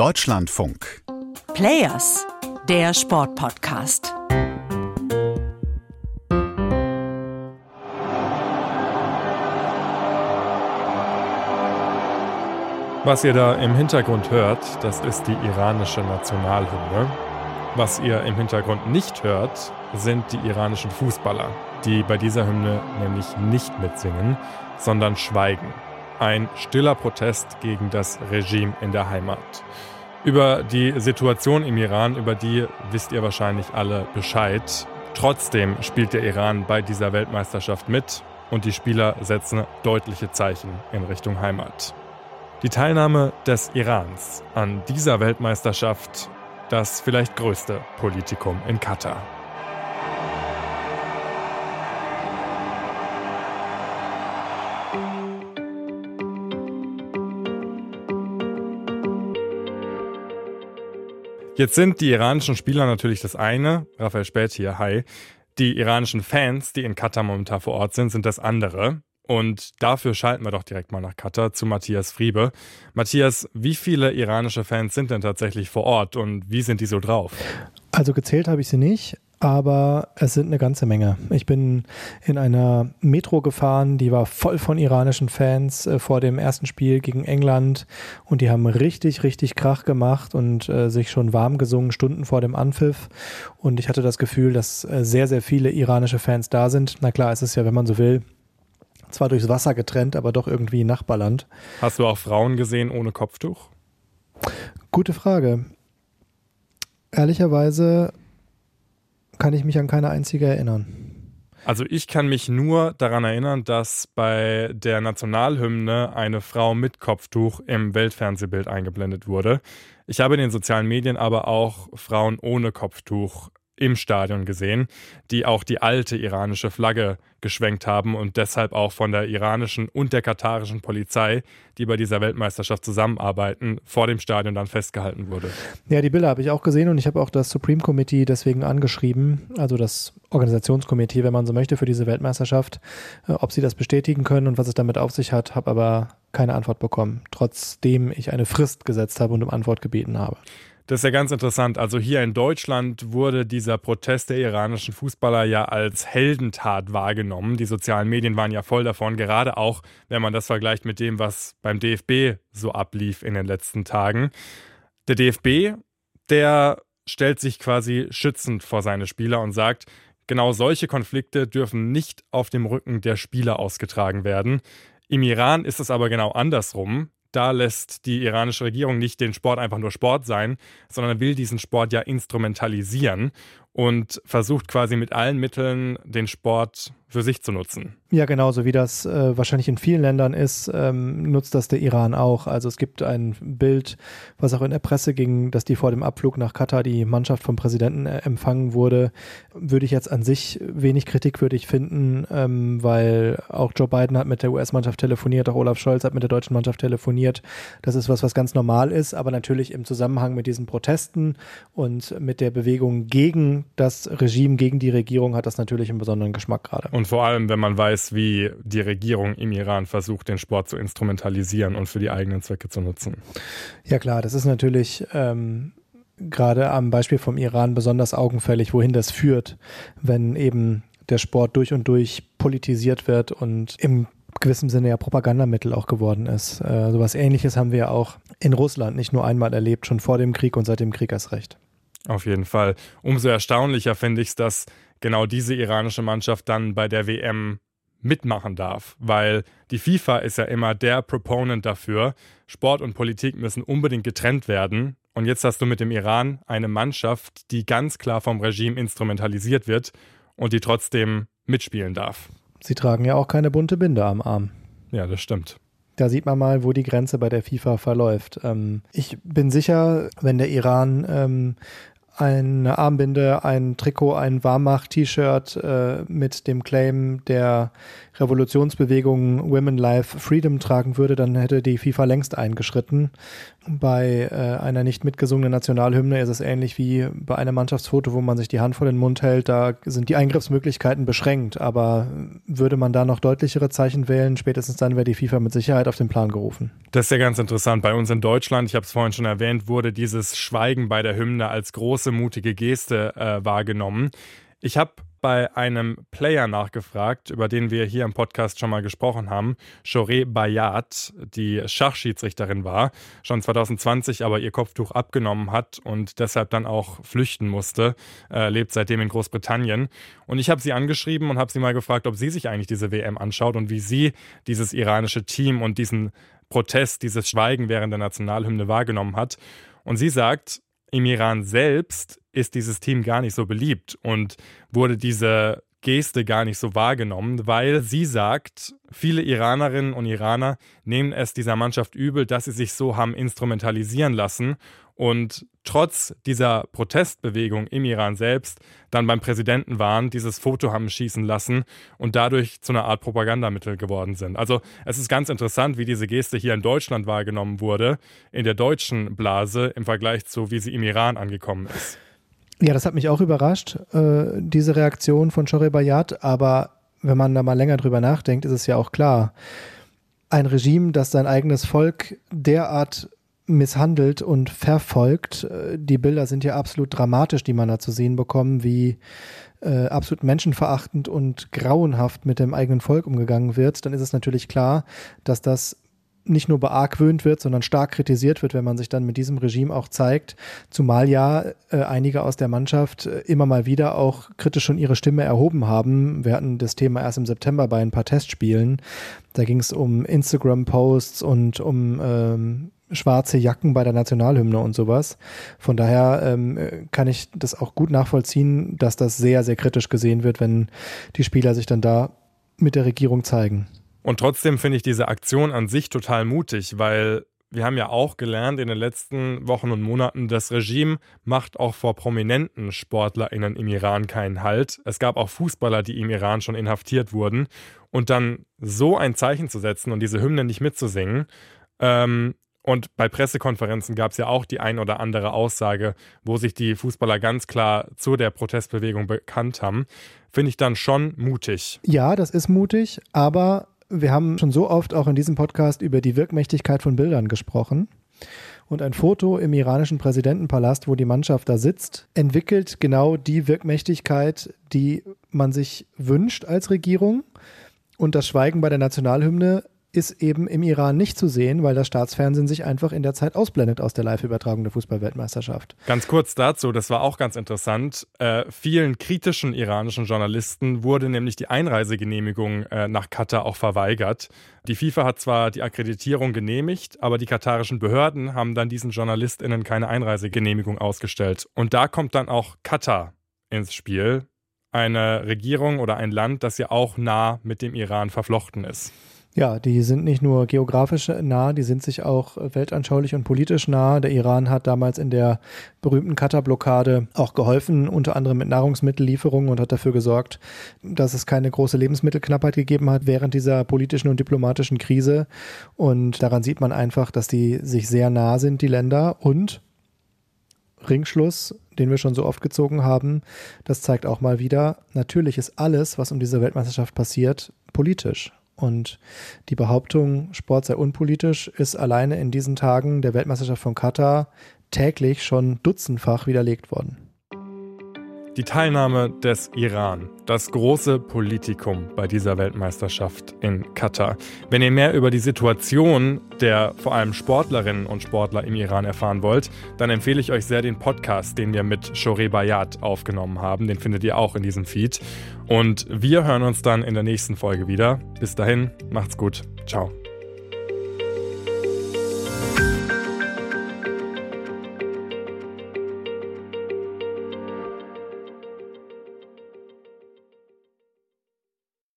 Deutschlandfunk. Players, der Sportpodcast. Was ihr da im Hintergrund hört, das ist die iranische Nationalhymne. Was ihr im Hintergrund nicht hört, sind die iranischen Fußballer, die bei dieser Hymne nämlich nicht mitsingen, sondern schweigen. Ein stiller Protest gegen das Regime in der Heimat. Über die Situation im Iran, über die wisst ihr wahrscheinlich alle Bescheid. Trotzdem spielt der Iran bei dieser Weltmeisterschaft mit und die Spieler setzen deutliche Zeichen in Richtung Heimat. Die Teilnahme des Irans an dieser Weltmeisterschaft, das vielleicht größte Politikum in Katar. Jetzt sind die iranischen Spieler natürlich das eine, Raphael Spät hier, hi. Die iranischen Fans, die in Katar momentan vor Ort sind, sind das andere. Und dafür schalten wir doch direkt mal nach Katar zu Matthias Friebe. Matthias, wie viele iranische Fans sind denn tatsächlich vor Ort und wie sind die so drauf? Also gezählt habe ich sie nicht, aber es sind eine ganze Menge. Ich bin in einer Metro gefahren, die war voll von iranischen Fans äh, vor dem ersten Spiel gegen England und die haben richtig, richtig Krach gemacht und äh, sich schon warm gesungen, Stunden vor dem Anpfiff. Und ich hatte das Gefühl, dass äh, sehr, sehr viele iranische Fans da sind. Na klar, es ist ja, wenn man so will, zwar durchs Wasser getrennt, aber doch irgendwie Nachbarland. Hast du auch Frauen gesehen ohne Kopftuch? Gute Frage. Ehrlicherweise kann ich mich an keine einzige erinnern. Also ich kann mich nur daran erinnern, dass bei der Nationalhymne eine Frau mit Kopftuch im Weltfernsehbild eingeblendet wurde. Ich habe in den sozialen Medien aber auch Frauen ohne Kopftuch im Stadion gesehen, die auch die alte iranische Flagge geschwenkt haben und deshalb auch von der iranischen und der katarischen Polizei, die bei dieser Weltmeisterschaft zusammenarbeiten, vor dem Stadion dann festgehalten wurde. Ja, die Bilder habe ich auch gesehen und ich habe auch das Supreme Committee deswegen angeschrieben, also das Organisationskomitee, wenn man so möchte, für diese Weltmeisterschaft, äh, ob sie das bestätigen können und was es damit auf sich hat, habe aber keine Antwort bekommen, trotzdem ich eine Frist gesetzt habe und um Antwort gebeten habe. Das ist ja ganz interessant. Also hier in Deutschland wurde dieser Protest der iranischen Fußballer ja als Heldentat wahrgenommen. Die sozialen Medien waren ja voll davon, gerade auch, wenn man das vergleicht mit dem, was beim DFB so ablief in den letzten Tagen. Der DFB, der stellt sich quasi schützend vor seine Spieler und sagt, genau solche Konflikte dürfen nicht auf dem Rücken der Spieler ausgetragen werden. Im Iran ist es aber genau andersrum da lässt die iranische Regierung nicht den Sport einfach nur Sport sein, sondern will diesen Sport ja instrumentalisieren und versucht quasi mit allen Mitteln den Sport für sich zu nutzen. Ja, genauso wie das äh, wahrscheinlich in vielen Ländern ist, ähm, nutzt das der Iran auch. Also es gibt ein Bild, was auch in der Presse ging, dass die vor dem Abflug nach Katar die Mannschaft vom Präsidenten äh, empfangen wurde. Würde ich jetzt an sich wenig kritikwürdig finden, ähm, weil auch Joe Biden hat mit der US-Mannschaft telefoniert, auch Olaf Scholz hat mit der deutschen Mannschaft telefoniert. Das ist was, was ganz normal ist, aber natürlich im Zusammenhang mit diesen Protesten und mit der Bewegung gegen das Regime, gegen die Regierung hat das natürlich einen besonderen Geschmack gerade. Und vor allem, wenn man weiß, wie die Regierung im Iran versucht, den Sport zu instrumentalisieren und für die eigenen Zwecke zu nutzen. Ja klar, das ist natürlich ähm, gerade am Beispiel vom Iran besonders augenfällig, wohin das führt, wenn eben der Sport durch und durch politisiert wird und im gewissem Sinne ja Propagandamittel auch geworden ist. Äh, sowas ähnliches haben wir ja auch in Russland nicht nur einmal erlebt, schon vor dem Krieg und seit dem Krieg erst recht. Auf jeden Fall. Umso erstaunlicher finde ich es, dass genau diese iranische Mannschaft dann bei der WM mitmachen darf, weil die FIFA ist ja immer der Proponent dafür, Sport und Politik müssen unbedingt getrennt werden. Und jetzt hast du mit dem Iran eine Mannschaft, die ganz klar vom Regime instrumentalisiert wird und die trotzdem mitspielen darf. Sie tragen ja auch keine bunte Binde am Arm. Ja, das stimmt. Da sieht man mal, wo die Grenze bei der FIFA verläuft. Ähm, ich bin sicher, wenn der Iran ähm, eine Armbinde, ein Trikot, ein Warmach-T-Shirt äh, mit dem Claim der Revolutionsbewegung Women Life Freedom tragen würde, dann hätte die FIFA längst eingeschritten. Bei äh, einer nicht mitgesungenen Nationalhymne ist es ähnlich wie bei einem Mannschaftsfoto, wo man sich die Hand vor den Mund hält. Da sind die Eingriffsmöglichkeiten beschränkt. Aber würde man da noch deutlichere Zeichen wählen, spätestens dann wäre die FIFA mit Sicherheit auf den Plan gerufen. Das ist ja ganz interessant. Bei uns in Deutschland, ich habe es vorhin schon erwähnt, wurde dieses Schweigen bei der Hymne als große, mutige Geste äh, wahrgenommen. Ich habe bei einem Player nachgefragt, über den wir hier im Podcast schon mal gesprochen haben. Choré Bayat, die Schachschiedsrichterin war, schon 2020 aber ihr Kopftuch abgenommen hat und deshalb dann auch flüchten musste, äh, lebt seitdem in Großbritannien. Und ich habe sie angeschrieben und habe sie mal gefragt, ob sie sich eigentlich diese WM anschaut und wie sie dieses iranische Team und diesen Protest, dieses Schweigen während der Nationalhymne wahrgenommen hat. Und sie sagt, im Iran selbst ist dieses Team gar nicht so beliebt und wurde diese Geste gar nicht so wahrgenommen, weil sie sagt, viele Iranerinnen und Iraner nehmen es dieser Mannschaft übel, dass sie sich so haben instrumentalisieren lassen und trotz dieser Protestbewegung im Iran selbst dann beim Präsidenten waren, dieses Foto haben schießen lassen und dadurch zu einer Art Propagandamittel geworden sind. Also es ist ganz interessant, wie diese Geste hier in Deutschland wahrgenommen wurde, in der deutschen Blase im Vergleich zu, wie sie im Iran angekommen ist. Ja, das hat mich auch überrascht, äh, diese Reaktion von Shoreh Bayat, aber wenn man da mal länger drüber nachdenkt, ist es ja auch klar, ein Regime, das sein eigenes Volk derart misshandelt und verfolgt. Äh, die Bilder sind ja absolut dramatisch, die man da zu sehen bekommt, wie äh, absolut menschenverachtend und grauenhaft mit dem eigenen Volk umgegangen wird, dann ist es natürlich klar, dass das nicht nur beargwöhnt wird, sondern stark kritisiert wird, wenn man sich dann mit diesem Regime auch zeigt. Zumal ja äh, einige aus der Mannschaft äh, immer mal wieder auch kritisch schon ihre Stimme erhoben haben. Wir hatten das Thema erst im September bei ein paar Testspielen. Da ging es um Instagram-Posts und um ähm, schwarze Jacken bei der Nationalhymne und sowas. Von daher ähm, kann ich das auch gut nachvollziehen, dass das sehr, sehr kritisch gesehen wird, wenn die Spieler sich dann da mit der Regierung zeigen. Und trotzdem finde ich diese Aktion an sich total mutig, weil wir haben ja auch gelernt in den letzten Wochen und Monaten, das Regime macht auch vor prominenten SportlerInnen im Iran keinen Halt. Es gab auch Fußballer, die im Iran schon inhaftiert wurden. Und dann so ein Zeichen zu setzen und diese Hymne nicht mitzusingen, ähm, und bei Pressekonferenzen gab es ja auch die ein oder andere Aussage, wo sich die Fußballer ganz klar zu der Protestbewegung bekannt haben. Finde ich dann schon mutig. Ja, das ist mutig, aber wir haben schon so oft auch in diesem Podcast über die Wirkmächtigkeit von Bildern gesprochen. Und ein Foto im iranischen Präsidentenpalast, wo die Mannschaft da sitzt, entwickelt genau die Wirkmächtigkeit, die man sich wünscht als Regierung. Und das Schweigen bei der Nationalhymne ist eben im Iran nicht zu sehen, weil das Staatsfernsehen sich einfach in der Zeit ausblendet aus der Live-Übertragung der Fußballweltmeisterschaft. Ganz kurz dazu, das war auch ganz interessant. Äh, vielen kritischen iranischen Journalisten wurde nämlich die Einreisegenehmigung äh, nach Katar auch verweigert. Die FIFA hat zwar die Akkreditierung genehmigt, aber die katarischen Behörden haben dann diesen JournalistInnen keine Einreisegenehmigung ausgestellt. Und da kommt dann auch Katar ins Spiel. Eine Regierung oder ein Land, das ja auch nah mit dem Iran verflochten ist. Ja, die sind nicht nur geografisch nah, die sind sich auch weltanschaulich und politisch nah. Der Iran hat damals in der berühmten Katar-Blockade auch geholfen, unter anderem mit Nahrungsmittellieferungen und hat dafür gesorgt, dass es keine große Lebensmittelknappheit gegeben hat während dieser politischen und diplomatischen Krise. Und daran sieht man einfach, dass die sich sehr nah sind, die Länder. Und Ringschluss, den wir schon so oft gezogen haben, das zeigt auch mal wieder, natürlich ist alles, was um diese Weltmeisterschaft passiert, politisch. Und die Behauptung, Sport sei unpolitisch, ist alleine in diesen Tagen der Weltmeisterschaft von Katar täglich schon dutzendfach widerlegt worden. Die Teilnahme des Iran, das große Politikum bei dieser Weltmeisterschaft in Katar. Wenn ihr mehr über die Situation der vor allem Sportlerinnen und Sportler im Iran erfahren wollt, dann empfehle ich euch sehr den Podcast, den wir mit Shoreh Bayat aufgenommen haben. Den findet ihr auch in diesem Feed. Und wir hören uns dann in der nächsten Folge wieder. Bis dahin, macht's gut. Ciao.